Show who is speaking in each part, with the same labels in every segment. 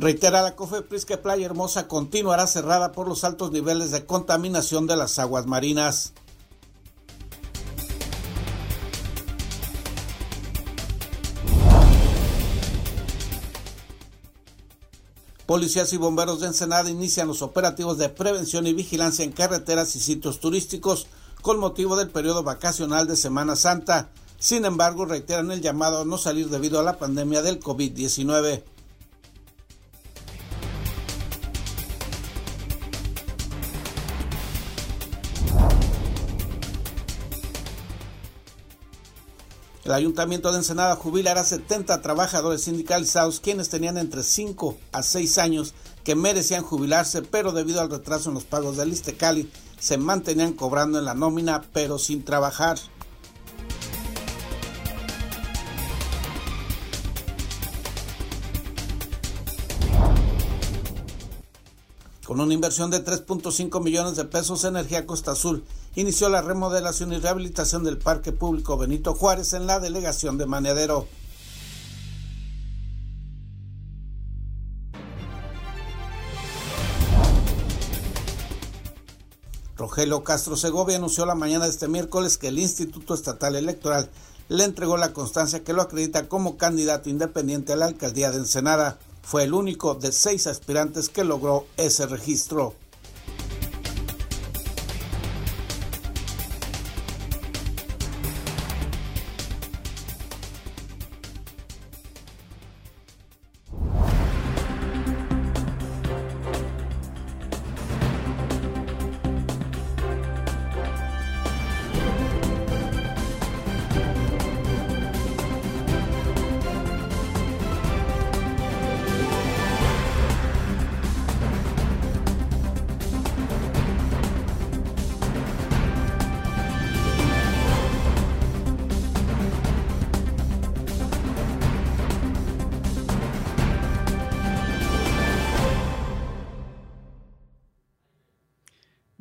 Speaker 1: Reitera la COFEPRIS que Playa Hermosa continuará cerrada por los altos niveles de contaminación de las aguas marinas. Policías y bomberos de Ensenada inician los operativos de prevención y vigilancia en carreteras y sitios turísticos con motivo del periodo vacacional de Semana Santa. Sin embargo, reiteran el llamado a no salir debido a la pandemia del COVID-19. El Ayuntamiento de Ensenada jubilará 70 trabajadores sindicalizados quienes tenían entre 5 a 6 años que merecían jubilarse, pero debido al retraso en los pagos del Istecali se mantenían cobrando en la nómina, pero sin trabajar. Con una inversión de 3.5 millones de pesos, Energía Costa Azul inició la remodelación y rehabilitación del Parque Público Benito Juárez en la delegación de Maneadero. Rogelio Castro Segovia anunció la mañana de este miércoles que el Instituto Estatal Electoral le entregó la constancia que lo acredita como candidato independiente a la alcaldía de Ensenada. Fue el único de seis aspirantes que logró ese registro.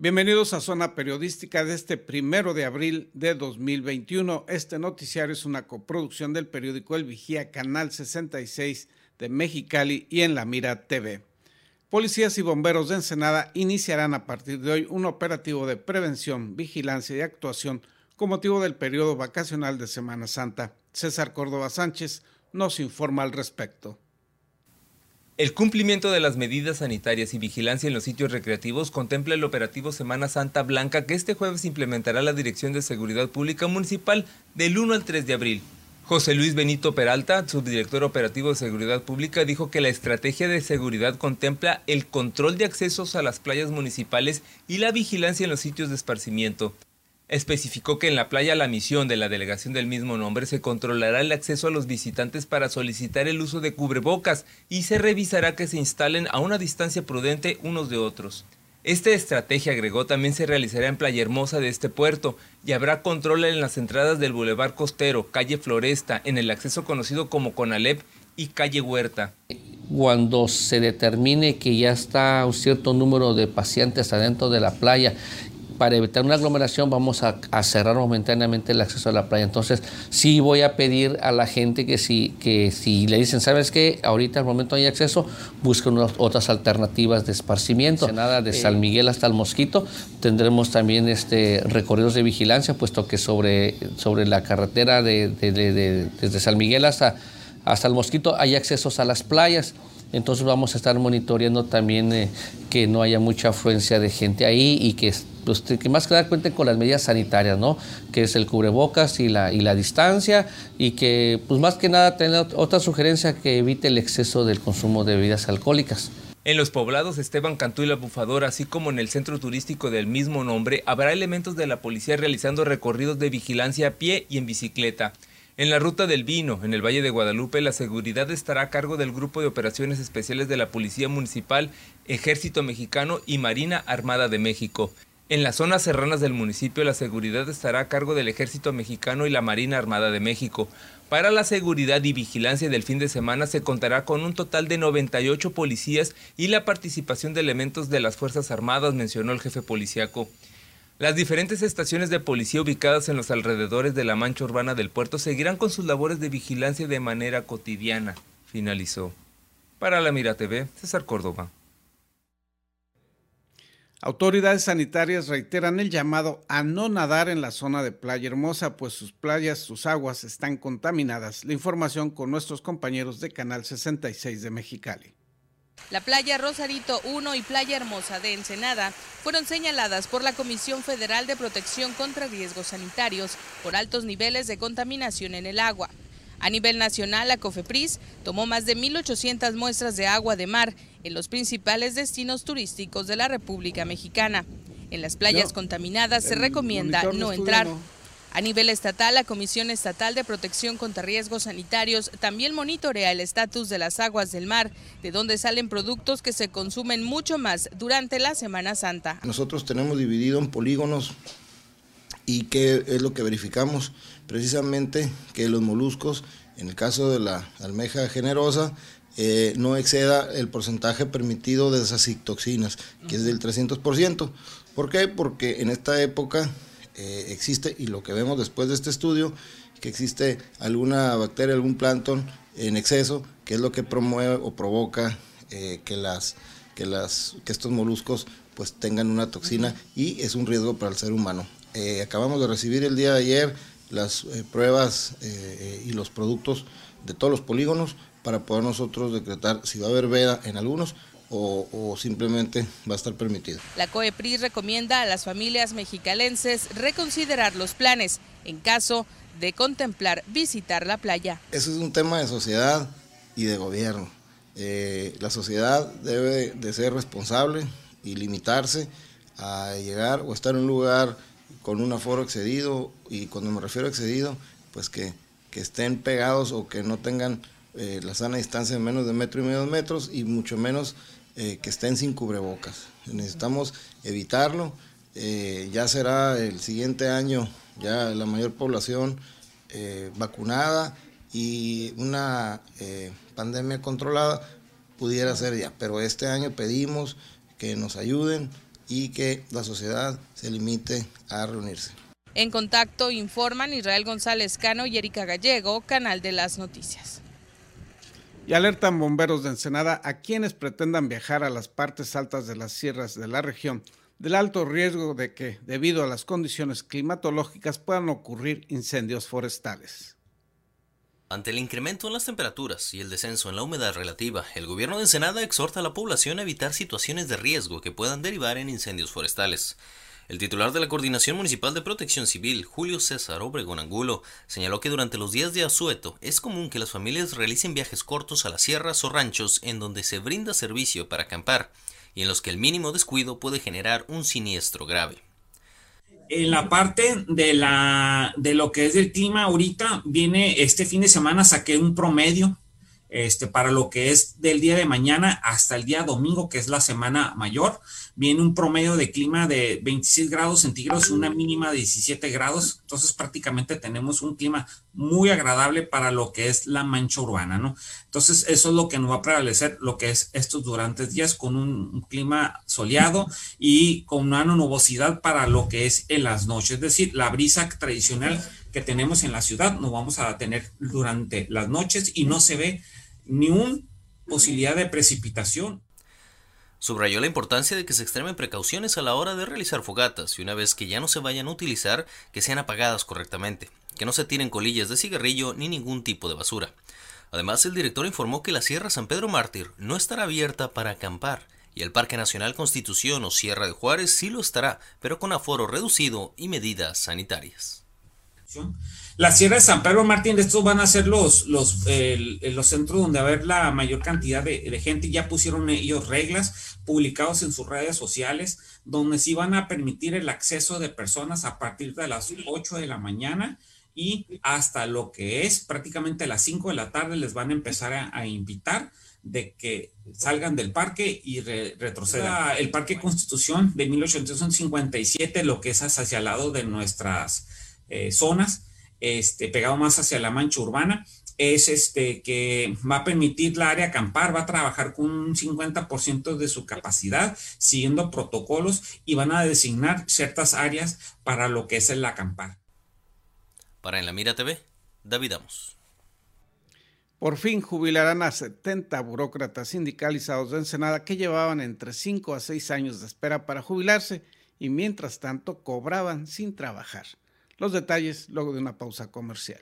Speaker 1: Bienvenidos a Zona Periodística de este primero de abril de 2021. Este noticiario es una coproducción del periódico El Vigía, Canal 66 de Mexicali y en La Mira TV. Policías y bomberos de Ensenada iniciarán a partir de hoy un operativo de prevención, vigilancia y actuación con motivo del periodo vacacional de Semana Santa. César Córdoba Sánchez nos informa al respecto.
Speaker 2: El cumplimiento de las medidas sanitarias y vigilancia en los sitios recreativos contempla el operativo Semana Santa Blanca que este jueves implementará la Dirección de Seguridad Pública Municipal del 1 al 3 de abril. José Luis Benito Peralta, subdirector operativo de Seguridad Pública, dijo que la estrategia de seguridad contempla el control de accesos a las playas municipales y la vigilancia en los sitios de esparcimiento. Especificó que en la playa La Misión de la delegación del mismo nombre se controlará el acceso a los visitantes para solicitar el uso de cubrebocas y se revisará que se instalen a una distancia prudente unos de otros. Esta estrategia, agregó, también se realizará en Playa Hermosa de este puerto y habrá control en las entradas del Boulevard Costero, calle Floresta, en el acceso conocido como Conalep y calle Huerta.
Speaker 3: Cuando se determine que ya está un cierto número de pacientes adentro de la playa para evitar una aglomeración vamos a, cerrar momentáneamente el acceso a la playa. Entonces, sí voy a pedir a la gente que si, que si le dicen, ¿sabes qué? Ahorita al momento hay acceso, busquen otras alternativas de esparcimiento. Nada de San Miguel hasta el Mosquito. Tendremos también este, recorridos de vigilancia, puesto que sobre, sobre la carretera de, desde San Miguel hasta, hasta el Mosquito hay accesos a las playas. Entonces vamos a estar monitoreando también eh, que no haya mucha afluencia de gente ahí y que pues, que más que nada cuenten con las medidas sanitarias, ¿no? Que es el cubrebocas y la, y la distancia y que, pues más que nada, tener otra sugerencia que evite el exceso del consumo de bebidas alcohólicas.
Speaker 2: En los poblados Esteban Cantú y La Bufadora, así como en el centro turístico del mismo nombre, habrá elementos de la policía realizando recorridos de vigilancia a pie y en bicicleta. En la ruta del vino, en el Valle de Guadalupe, la seguridad estará a cargo del Grupo de Operaciones Especiales de la Policía Municipal, Ejército Mexicano y Marina Armada de México. En las zonas serranas del municipio la seguridad estará a cargo del Ejército Mexicano y la Marina Armada de México. Para la seguridad y vigilancia del fin de semana se contará con un total de 98 policías y la participación de elementos de las Fuerzas Armadas, mencionó el jefe policiaco. Las diferentes estaciones de policía ubicadas en los alrededores de la mancha urbana del puerto seguirán con sus labores de vigilancia de manera cotidiana, finalizó. Para la Mira TV, César Córdoba.
Speaker 1: Autoridades sanitarias reiteran el llamado a no nadar en la zona de Playa Hermosa, pues sus playas, sus aguas están contaminadas. La información con nuestros compañeros de Canal 66 de Mexicali.
Speaker 4: La playa Rosarito 1 y Playa Hermosa de Ensenada fueron señaladas por la Comisión Federal de Protección contra Riesgos Sanitarios por altos niveles de contaminación en el agua. A nivel nacional, la COFEPRIS tomó más de 1.800 muestras de agua de mar en los principales destinos turísticos de la República Mexicana. En las playas contaminadas se recomienda no entrar. A nivel estatal, la Comisión Estatal de Protección contra Riesgos Sanitarios también monitorea el estatus de las aguas del mar, de donde salen productos que se consumen mucho más durante la Semana Santa.
Speaker 5: Nosotros tenemos dividido en polígonos y qué es lo que verificamos, precisamente que los moluscos, en el caso de la almeja generosa, eh, no exceda el porcentaje permitido de esas toxinas, que es del 300%. ¿Por qué? Porque en esta época eh, existe, y lo que vemos después de este estudio, que existe alguna bacteria, algún plancton en exceso, que es lo que promueve o provoca eh, que, las, que, las, que estos moluscos pues tengan una toxina y es un riesgo para el ser humano. Acabamos de recibir el día de ayer las eh, pruebas eh, y los productos de todos los polígonos para poder nosotros decretar si va a haber veda en algunos o, simplemente va a estar permitido.
Speaker 4: La COEPRI recomienda a las familias mexicalenses reconsiderar los planes en caso de contemplar visitar la playa.
Speaker 5: Eso es un tema de sociedad y de gobierno. la sociedad debe de ser responsable y limitarse a llegar o estar en un lugar con un aforo excedido, y cuando me refiero a excedido, pues que, estén pegados o que no tengan eh, la sana distancia de menos de metro y medio metros y mucho menos eh, que estén sin cubrebocas. Necesitamos evitarlo. Eh, ya será el siguiente año ya la mayor población vacunada y una pandemia controlada pudiera ser ya. Pero este año pedimos que nos ayuden y que la sociedad se limite a reunirse.
Speaker 4: En contacto informan Israel González Cano y Erika Gallego, Canal de las Noticias.
Speaker 1: Y alertan bomberos de Ensenada a quienes pretendan viajar a las partes altas de las sierras de la región del alto riesgo de que, debido a las condiciones climatológicas, puedan ocurrir incendios forestales.
Speaker 6: Ante el incremento en las temperaturas y el descenso en la humedad relativa, el gobierno de Ensenada exhorta a la población a evitar situaciones de riesgo que puedan derivar en incendios forestales. El titular de la Coordinación Municipal de Protección Civil, Julio César Obregón Angulo, señaló que durante los días de asueto es común que las familias realicen viajes cortos a las sierras o ranchos en donde se brinda servicio para acampar y en los que el mínimo descuido puede generar un siniestro grave
Speaker 7: en la parte de la de lo que es del clima ahorita viene este fin de semana saqué un promedio este para lo que es del día de mañana hasta el día domingo que es la semana mayor viene un promedio de clima de 26 grados centígrados una mínima de 17 grados. Entonces prácticamente tenemos un clima muy agradable para lo que es la mancha urbana, ¿no? Entonces eso es lo que nos va a prevalecer lo que es estos durantes días con un, clima soleado y con una nubosidad para lo que es en las noches. Es decir, la brisa tradicional que tenemos en la ciudad no vamos a tener durante las noches y no se ve ni una posibilidad de precipitación
Speaker 6: Subrayó la importancia de que se extremen precauciones a la hora de realizar fogatas y una vez que ya no se vayan a utilizar, que sean apagadas correctamente, que no se tiren colillas de cigarrillo ni ningún tipo de basura. Además, el director informó que la Sierra San Pedro Mártir no estará abierta para acampar y el Parque Nacional Constitución o Sierra de Juárez sí lo estará, pero con aforo reducido y medidas sanitarias.
Speaker 7: La Sierra de San Pedro Martín, estos van a ser los, los, los centros donde va a haber la mayor cantidad de, gente. Ya pusieron ellos reglas publicados en sus redes sociales, donde sí van a permitir el acceso de personas a partir de las 8 de la mañana y hasta lo que es prácticamente las 5 de la tarde les van a empezar a, invitar de que salgan del parque y retrocedan. El Parque Constitución de 1857, lo que es hacia el lado de nuestras eh, zonas, este, pegado más hacia la mancha urbana, es este, que va a permitir la área acampar, va a trabajar con un 50% de su capacidad, siguiendo protocolos y van a designar ciertas áreas para lo que es el acampar.
Speaker 6: Para En la Mira TV, David Amos.
Speaker 1: Por fin jubilarán a 70 burócratas sindicalizados de Ensenada que llevaban entre 5 a 6 años de espera para jubilarse y mientras tanto cobraban sin trabajar. Los detalles luego de una pausa comercial.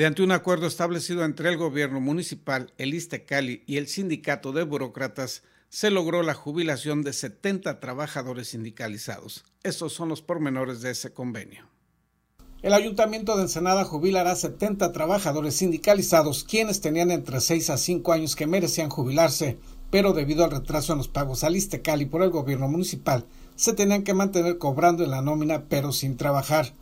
Speaker 1: Mediante un acuerdo establecido entre el gobierno municipal, el Cali y el sindicato de burócratas, se logró la jubilación de 70 trabajadores sindicalizados. Estos son los pormenores de ese convenio. El Ayuntamiento de Ensenada jubilará 70 trabajadores sindicalizados, quienes tenían entre 6 a 5 años que merecían jubilarse, pero debido al retraso en los pagos al Cali por el gobierno municipal, se tenían que mantener cobrando en la nómina pero sin trabajar.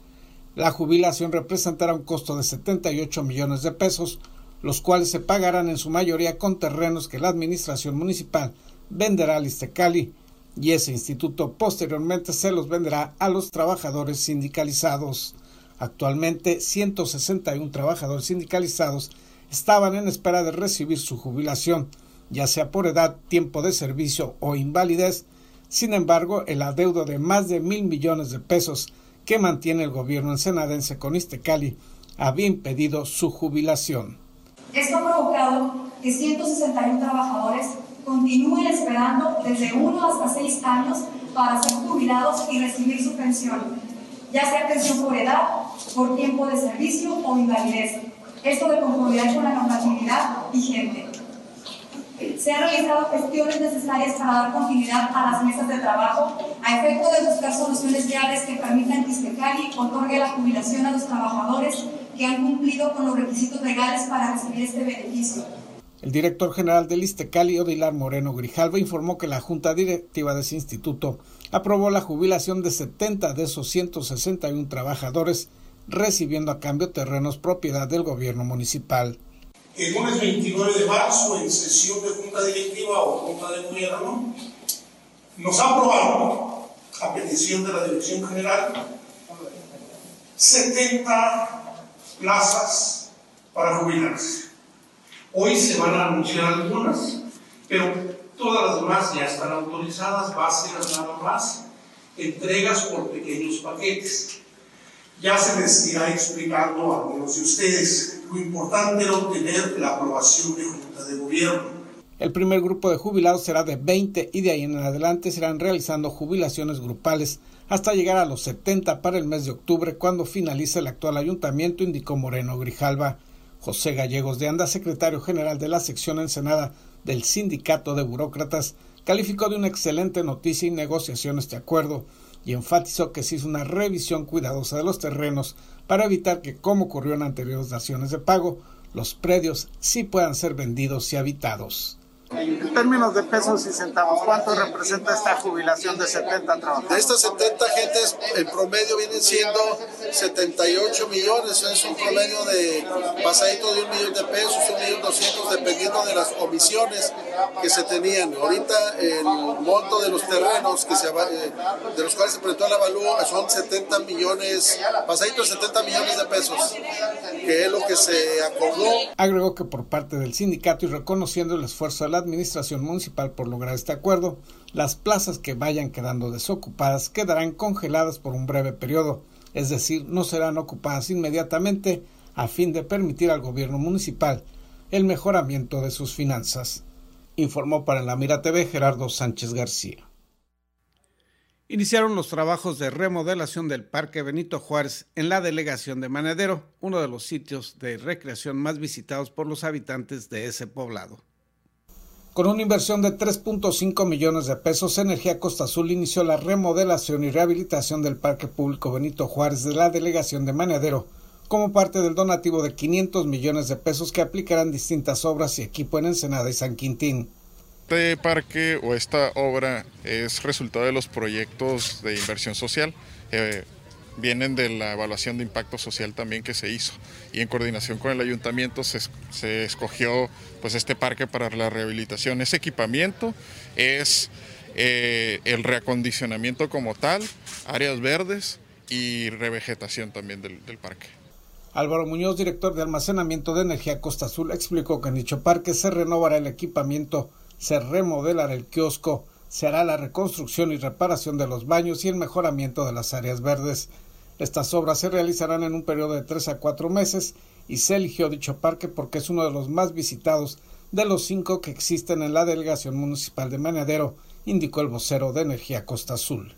Speaker 1: La jubilación representará un costo de 78 millones de pesos, los cuales se pagarán en su mayoría con terrenos que la administración municipal venderá al Istecali y ese instituto posteriormente se los venderá a los trabajadores sindicalizados. Actualmente 161 trabajadores sindicalizados estaban en espera de recibir su jubilación, ya sea por edad, tiempo de servicio o invalidez, Sin embargo, el adeudo de más de mil millones de pesos que mantiene el gobierno ensenadense con Istecali había impedido su jubilación.
Speaker 8: Esto ha provocado que 161 trabajadores continúen esperando desde uno hasta seis años para ser jubilados y recibir su pensión, ya sea pensión por edad, por tiempo de servicio o invalidez. Esto de conformidad con la normatividad vigente. Se han realizado gestiones necesarias para dar continuidad a las mesas de trabajo a efecto de buscar soluciones viables que permitan que Istecali otorgue la jubilación a los trabajadores que han cumplido con los requisitos legales para recibir este beneficio.
Speaker 1: El director general del Istecali, Odilar Moreno Grijalva, informó que la junta directiva de ese instituto aprobó la jubilación de 70 de esos 161 trabajadores, recibiendo a cambio terrenos propiedad del gobierno municipal.
Speaker 9: El lunes 29 de marzo, en sesión de junta directiva o junta de gobierno, nos aprobaron, a petición de la dirección general, 70 plazas para jubilarse. Hoy se van a anunciar algunas, pero todas las demás ya están autorizadas, va a ser nada más entregas por pequeños paquetes. Ya se les irá explicando a algunos de ustedes. Lo importante era obtener la aprobación de Junta de Gobierno.
Speaker 1: El primer grupo de jubilados será de 20 y de ahí en adelante se irán realizando jubilaciones grupales hasta llegar a los 70 para el mes de octubre cuando finalice el actual ayuntamiento, indicó Moreno Grijalva. José Gallegos de Anda, secretario general de la sección Ensenada del Sindicato de Burócratas, calificó de una excelente noticia y negociación este acuerdo y enfatizó que se hizo una revisión cuidadosa de los terrenos para evitar que, como ocurrió en anteriores daciones de pago, los predios sí puedan ser vendidos y habitados.
Speaker 10: En términos de pesos y centavos, ¿cuánto representa esta jubilación de 70 trabajadores?
Speaker 11: De estas 70 gentes, el promedio vienen siendo 78 millones, es un promedio de pasadito de un millón de pesos, un millón doscientos, dependiendo de las omisiones que se tenían. Ahorita el monto de los terrenos que se, eh, de los cuales se presentó el avalúo son 70 millones, pasadito de 70 millones de pesos, que es lo que se acordó.
Speaker 1: Agregó que por parte del sindicato y reconociendo el esfuerzo de la administración municipal por lograr este acuerdo, las plazas que vayan quedando desocupadas quedarán congeladas por un breve periodo, es decir, no serán ocupadas inmediatamente a fin de permitir al gobierno municipal el mejoramiento de sus finanzas. Informó para la Mira TV Gerardo Sánchez García. Iniciaron los trabajos de remodelación del Parque Benito Juárez en la delegación de Manadero, uno de los sitios de recreación más visitados por los habitantes de ese poblado. Con una inversión de 3.5 millones de pesos, Energía Costa Azul inició la remodelación y rehabilitación del Parque Público Benito Juárez de la delegación de Manadero, como parte del donativo de 500 millones de pesos que aplicarán distintas obras y equipo en Ensenada y San Quintín.
Speaker 12: Este parque o esta obra es resultado de los proyectos de inversión social. Eh, vienen de la evaluación de impacto social también que se hizo y en coordinación con el ayuntamiento se, se escogió pues este parque para la rehabilitación. Ese equipamiento es eh, el reacondicionamiento como tal, áreas verdes y revegetación también del, del parque.
Speaker 1: Álvaro Muñoz, director de almacenamiento de energía Costa Azul, explicó que en dicho parque se renovará el equipamiento, se remodelará el kiosco, se hará la reconstrucción y reparación de los baños y el mejoramiento de las áreas verdes. Estas obras se realizarán en un periodo de tres a cuatro meses y se eligió dicho parque porque es uno de los más visitados de los cinco que existen en la delegación municipal de Manadero, indicó el vocero de Energía Costa Azul.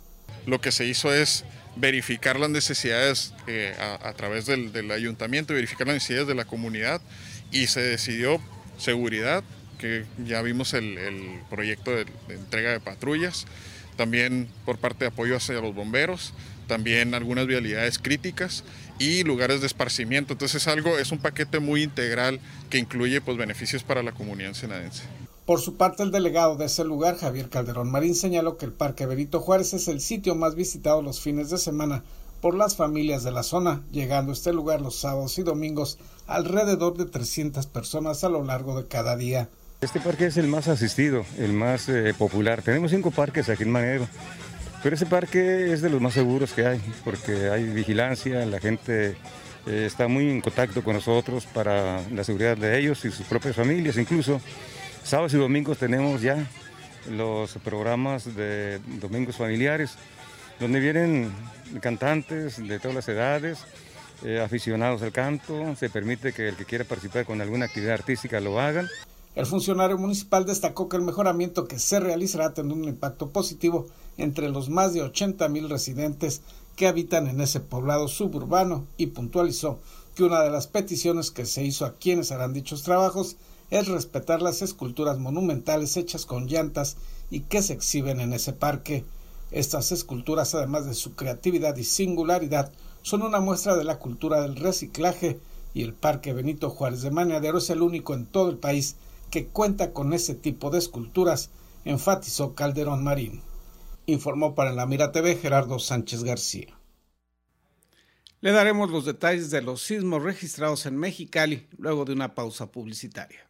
Speaker 12: Lo que se hizo es verificar las necesidades eh, a, través del, del ayuntamiento, verificar las necesidades de la comunidad y se decidió seguridad, que ya vimos el, el proyecto de, de entrega de patrullas, también por parte de apoyo hacia los bomberos, también algunas vialidades críticas y lugares de esparcimiento. Entonces es algo, es un paquete muy integral que incluye pues, beneficios para la comunidad senadense.
Speaker 1: Por su parte, el delegado de ese lugar, Javier Calderón Marín, señaló que el Parque Benito Juárez es el sitio más visitado los fines de semana por las familias de la zona, llegando a este lugar los sábados y domingos alrededor de 300 personas a lo largo de cada día.
Speaker 13: Este parque es el más asistido, el más eh, popular. Tenemos cinco parques aquí en Manero pero ese parque es de los más seguros que hay, porque hay vigilancia, la gente eh, está muy en contacto con nosotros para la seguridad de ellos y sus propias familias. Incluso sábados y domingos tenemos ya los programas de domingos familiares, donde vienen cantantes de todas las edades, eh, aficionados al canto, se permite que el que quiera participar con alguna actividad artística lo hagan.
Speaker 1: El funcionario municipal destacó que el mejoramiento que se realizará tendrá un impacto positivo entre los más de 80 mil residentes que habitan en ese poblado suburbano y puntualizó que una de las peticiones que se hizo a quienes harán dichos trabajos es respetar las esculturas monumentales hechas con llantas y que se exhiben en ese parque. Estas esculturas, además de su creatividad y singularidad, son una muestra de la cultura del reciclaje y el Parque Benito Juárez de Maneadero es el único en todo el país que cuenta con ese tipo de esculturas, enfatizó Calderón Marín. Informó para la Mira TV Gerardo Sánchez García. Le daremos los detalles de los sismos registrados en Mexicali luego de una pausa publicitaria.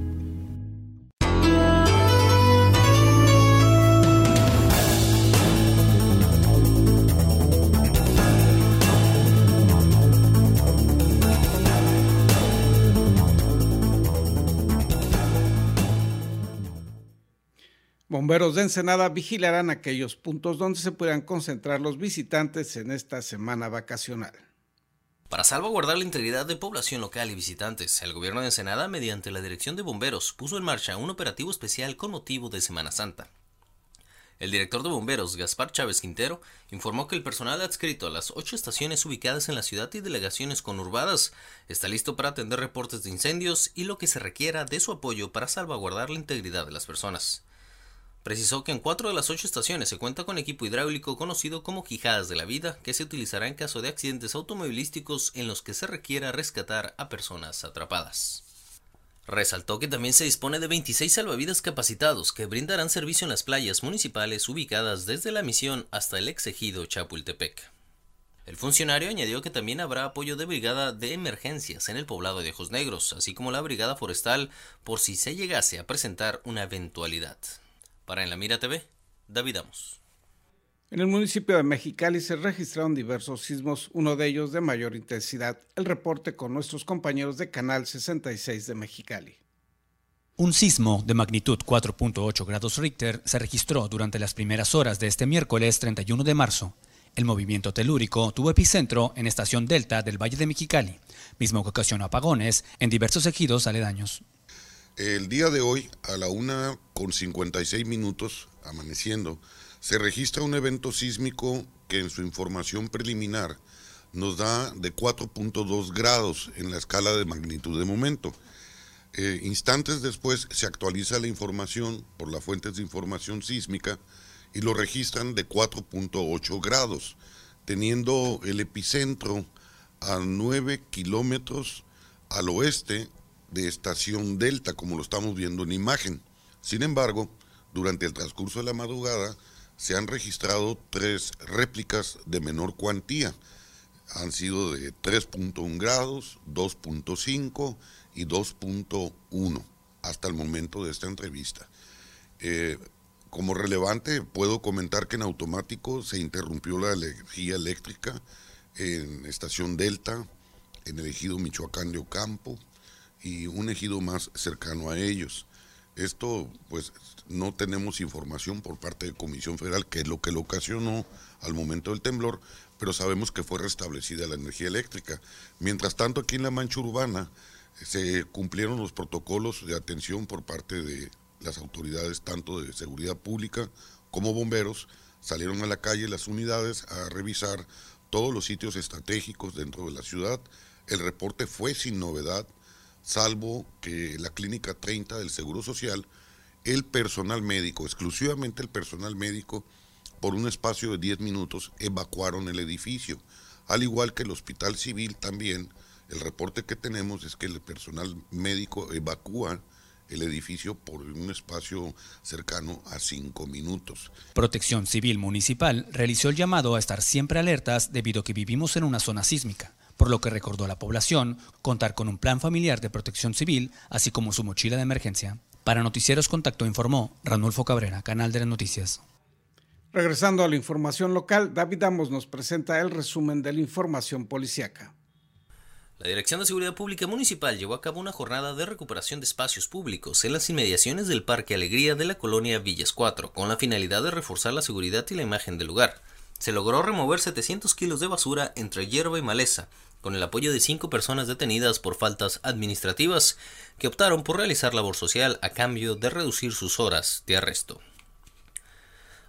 Speaker 1: Bomberos de Ensenada vigilarán aquellos puntos donde se puedan concentrar los visitantes en esta semana vacacional.
Speaker 6: Para salvaguardar la integridad de población local y visitantes, el gobierno de Ensenada, mediante la Dirección de Bomberos, puso en marcha un operativo especial con motivo de Semana Santa. El director de bomberos, Gaspar Chávez Quintero, informó que el personal adscrito a las ocho estaciones ubicadas en la ciudad y delegaciones conurbadas está listo para atender reportes de incendios y lo que se requiera de su apoyo para salvaguardar la integridad de las personas. Precisó que en cuatro de las ocho estaciones se cuenta con equipo hidráulico conocido como Quijadas de la Vida, que se utilizará en caso de accidentes automovilísticos en los que se requiera rescatar a personas atrapadas. Resaltó que también se dispone de 26 salvavidas capacitados que brindarán servicio en las playas municipales ubicadas desde la misión hasta el exegido Chapultepec. El funcionario añadió que también habrá apoyo de brigada de emergencias en el poblado de Ojos Negros, así como la brigada forestal por si se llegase a presentar una eventualidad. Para En la Mira TV, David Amos.
Speaker 1: En el municipio de Mexicali se registraron diversos sismos, uno de ellos de mayor intensidad. El reporte con nuestros compañeros de Canal 66 de Mexicali.
Speaker 14: Un sismo de magnitud 4.8 grados Richter se registró durante las primeras horas de este miércoles 31 de marzo. El movimiento telúrico tuvo epicentro en estación Delta del Valle de Mexicali, mismo que ocasionó apagones en diversos ejidos aledaños.
Speaker 15: El día de hoy, a la una con 56 minutos, amaneciendo, se registra un evento sísmico que en su información preliminar nos da de 4.2 grados en la escala de magnitud de momento. Eh, instantes después se actualiza la información por las fuentes de información sísmica y lo registran de 4.8 grados, teniendo el epicentro a 9 kilómetros al oeste de estación Delta, como lo estamos viendo en imagen. Sin embargo, durante el transcurso de la madrugada se han registrado tres réplicas de menor cuantía. Han sido de 3.1 grados, 2.5 y 2.1 hasta el momento de esta entrevista. Eh, como relevante, puedo comentar que en automático se interrumpió la energía eléctrica en Estación Delta, en el ejido Michoacán de Ocampo y un ejido más cercano a ellos. Esto, pues, no tenemos información por parte de Comisión Federal, que es lo que lo ocasionó al momento del temblor, pero sabemos que fue restablecida la energía eléctrica. Mientras tanto, aquí en la mancha urbana se cumplieron los protocolos de atención por parte de las autoridades, tanto de seguridad pública como bomberos, salieron a la calle las unidades a revisar todos los sitios estratégicos dentro de la ciudad. El reporte fue sin novedad, salvo que la Clínica 30 del Seguro Social, el personal médico, exclusivamente el personal médico, por un espacio de 10 minutos evacuaron el edificio, al igual que el Hospital Civil también. El reporte que tenemos es que el personal médico evacúa el edificio por un espacio cercano a cinco minutos.
Speaker 14: Protección Civil Municipal realizó el llamado a estar siempre alertas debido a que vivimos en una zona sísmica por lo que recordó a la población contar con un plan familiar de protección civil, así como su mochila de emergencia. Para Noticieros Contacto informó Ranulfo Cabrera, Canal de las Noticias.
Speaker 1: Regresando a la información local, David Amos nos presenta el resumen de la información policiaca.
Speaker 6: La Dirección de Seguridad Pública Municipal llevó a cabo una jornada de recuperación de espacios públicos en las inmediaciones del Parque Alegría de la colonia Villas 4, con la finalidad de reforzar la seguridad y la imagen del lugar. Se logró remover 700 kilos de basura entre hierba y maleza, con el apoyo de cinco personas detenidas por faltas administrativas que optaron por realizar labor social a cambio de reducir sus horas de arresto.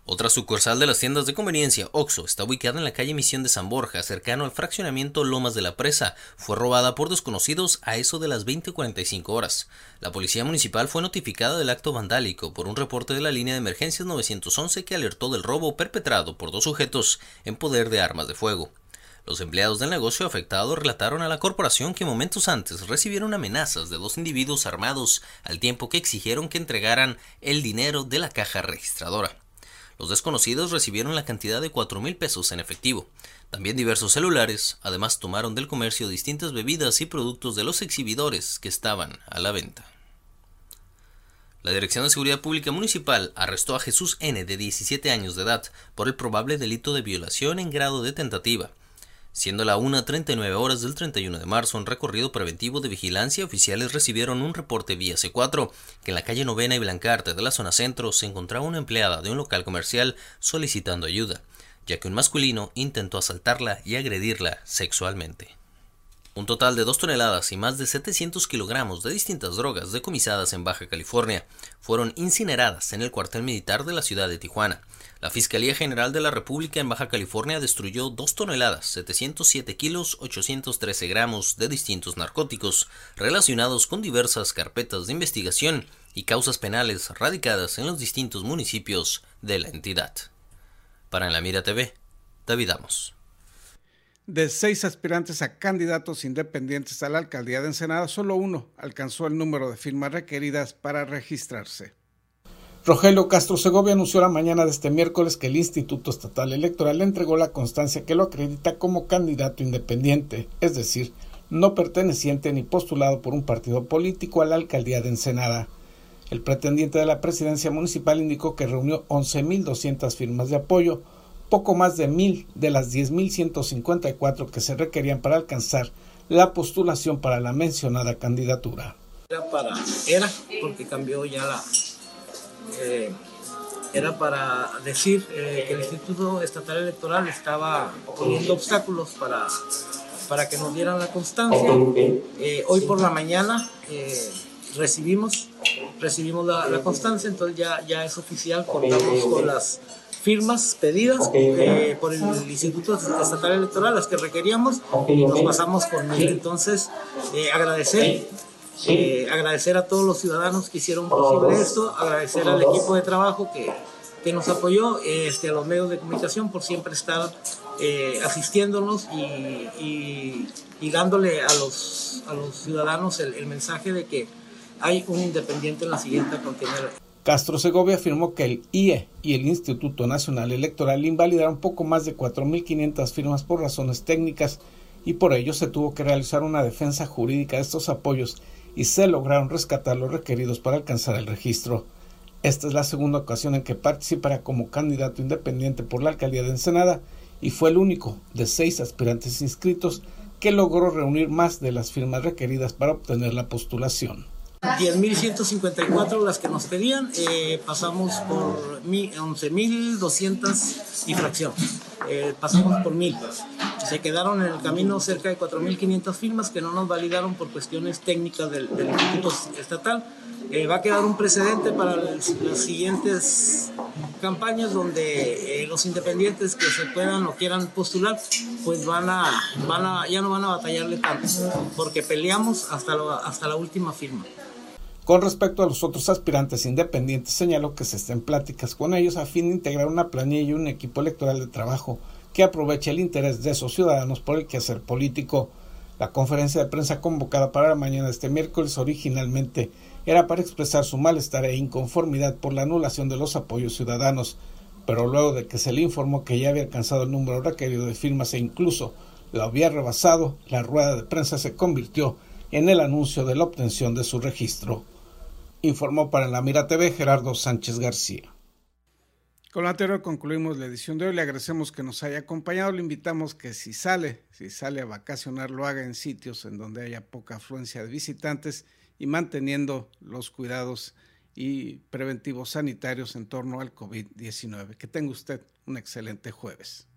Speaker 6: Otra sucursal de las tiendas de conveniencia, Oxo, está ubicada en la calle Misión de San Borja, cercano al fraccionamiento Lomas de la Presa. Fue robada por desconocidos a eso de las 20.45 horas. La policía municipal fue notificada del acto vandálico por un reporte de la línea de emergencias 911 que alertó del robo perpetrado por dos sujetos en poder de armas de fuego. Los empleados del negocio afectado relataron a la corporación que momentos antes recibieron amenazas de dos individuos armados al tiempo que exigieron que entregaran el dinero de la caja registradora. Los desconocidos recibieron la cantidad de cuatro mil pesos en efectivo, también diversos celulares, además tomaron del comercio distintas bebidas y productos de los exhibidores que estaban a la venta. La Dirección de Seguridad Pública Municipal arrestó a Jesús N. de 17 años de edad por el probable delito de violación en grado de tentativa, Siendo la 1.39 horas del 31 de marzo, en recorrido preventivo de vigilancia, oficiales recibieron un reporte vía C4 que en la calle Novena y Blancarte de la zona centro se encontraba una empleada de un local comercial solicitando ayuda, ya que un masculino intentó asaltarla y agredirla sexualmente. Un total de 2 toneladas y más de 700 kilogramos de distintas drogas decomisadas en Baja California fueron incineradas en el cuartel militar de la ciudad de Tijuana. La Fiscalía General de la República en Baja California destruyó 2 toneladas, 707 kilos, 813 gramos de distintos narcóticos relacionados con diversas carpetas de investigación y causas penales radicadas en los distintos municipios de la entidad. Para En la Mira TV, David Amos.
Speaker 1: De seis aspirantes a candidatos independientes a la alcaldía de Ensenada, solo uno alcanzó el número de firmas requeridas para registrarse. Rogelio Castro Segovia anunció la mañana de este miércoles que el Instituto Estatal Electoral le entregó la constancia que lo acredita como candidato independiente, es decir, no perteneciente ni postulado por un partido político a la alcaldía de Ensenada. El pretendiente de la presidencia municipal indicó que reunió 11.200 firmas de apoyo, poco más de mil de las 10.154 que se requerían para alcanzar la postulación para la mencionada candidatura.
Speaker 16: Era para, era porque cambió ya la, eh, era para decir eh, que el Instituto Estatal Electoral estaba poniendo obstáculos para, para que nos dieran la constancia. Eh, hoy por la mañana recibimos recibimos la, la constancia, entonces ya, ya es oficial, contamos con las firmas pedidas eh, por el Instituto Estatal Electoral, las que requeríamos, y nos pasamos con mil. Entonces, eh, agradecer. Eh, agradecer a todos los ciudadanos que hicieron posible esto, agradecer al equipo de trabajo que, que nos apoyó, este, a los medios de comunicación por siempre estar asistiéndonos y, y, dándole a los, a los ciudadanos el, el mensaje de que hay un independiente en la siguiente contenera.
Speaker 1: Castro Segovia afirmó que el IE y el Instituto Nacional Electoral invalidaron poco más de 4.500 firmas por razones técnicas y por ello se tuvo que realizar una defensa jurídica de estos apoyos y se lograron rescatar los requeridos para alcanzar el registro. Esta es la segunda ocasión en que participará como candidato independiente por la alcaldía de Ensenada y fue el único de seis aspirantes inscritos que logró reunir más de las firmas requeridas para obtener la postulación.
Speaker 16: 10.154 las que nos pedían, eh, pasamos por 11.200 y fracción. Eh, pasamos por 1.000. Se quedaron en el camino cerca de 4.500 firmas que no nos validaron por cuestiones técnicas del, Instituto Estatal. Eh, va a quedar un precedente para las siguientes campañas donde los independientes que se puedan o quieran postular, pues van a, van a, ya no van a batallarle tanto, porque peleamos hasta, hasta la última firma.
Speaker 1: Con respecto a los otros aspirantes independientes, señaló que se estén pláticas con ellos a fin de integrar una planilla y un equipo electoral de trabajo que aproveche el interés de esos ciudadanos por el quehacer político. La conferencia de prensa convocada para la mañana de este miércoles originalmente era para expresar su malestar e inconformidad por la anulación de los apoyos ciudadanos, pero luego de que se le informó que ya había alcanzado el número requerido de firmas e incluso la había rebasado, la rueda de prensa se convirtió en el anuncio de la obtención de su registro informó para la Mira TV Gerardo Sánchez García. Con lo anterior concluimos la edición de hoy. Le agradecemos que nos haya acompañado. Le invitamos que si sale, si sale a vacacionar, lo haga en sitios en donde haya poca afluencia de visitantes y manteniendo los cuidados y preventivos sanitarios en torno al COVID-19. Que tenga usted un excelente jueves.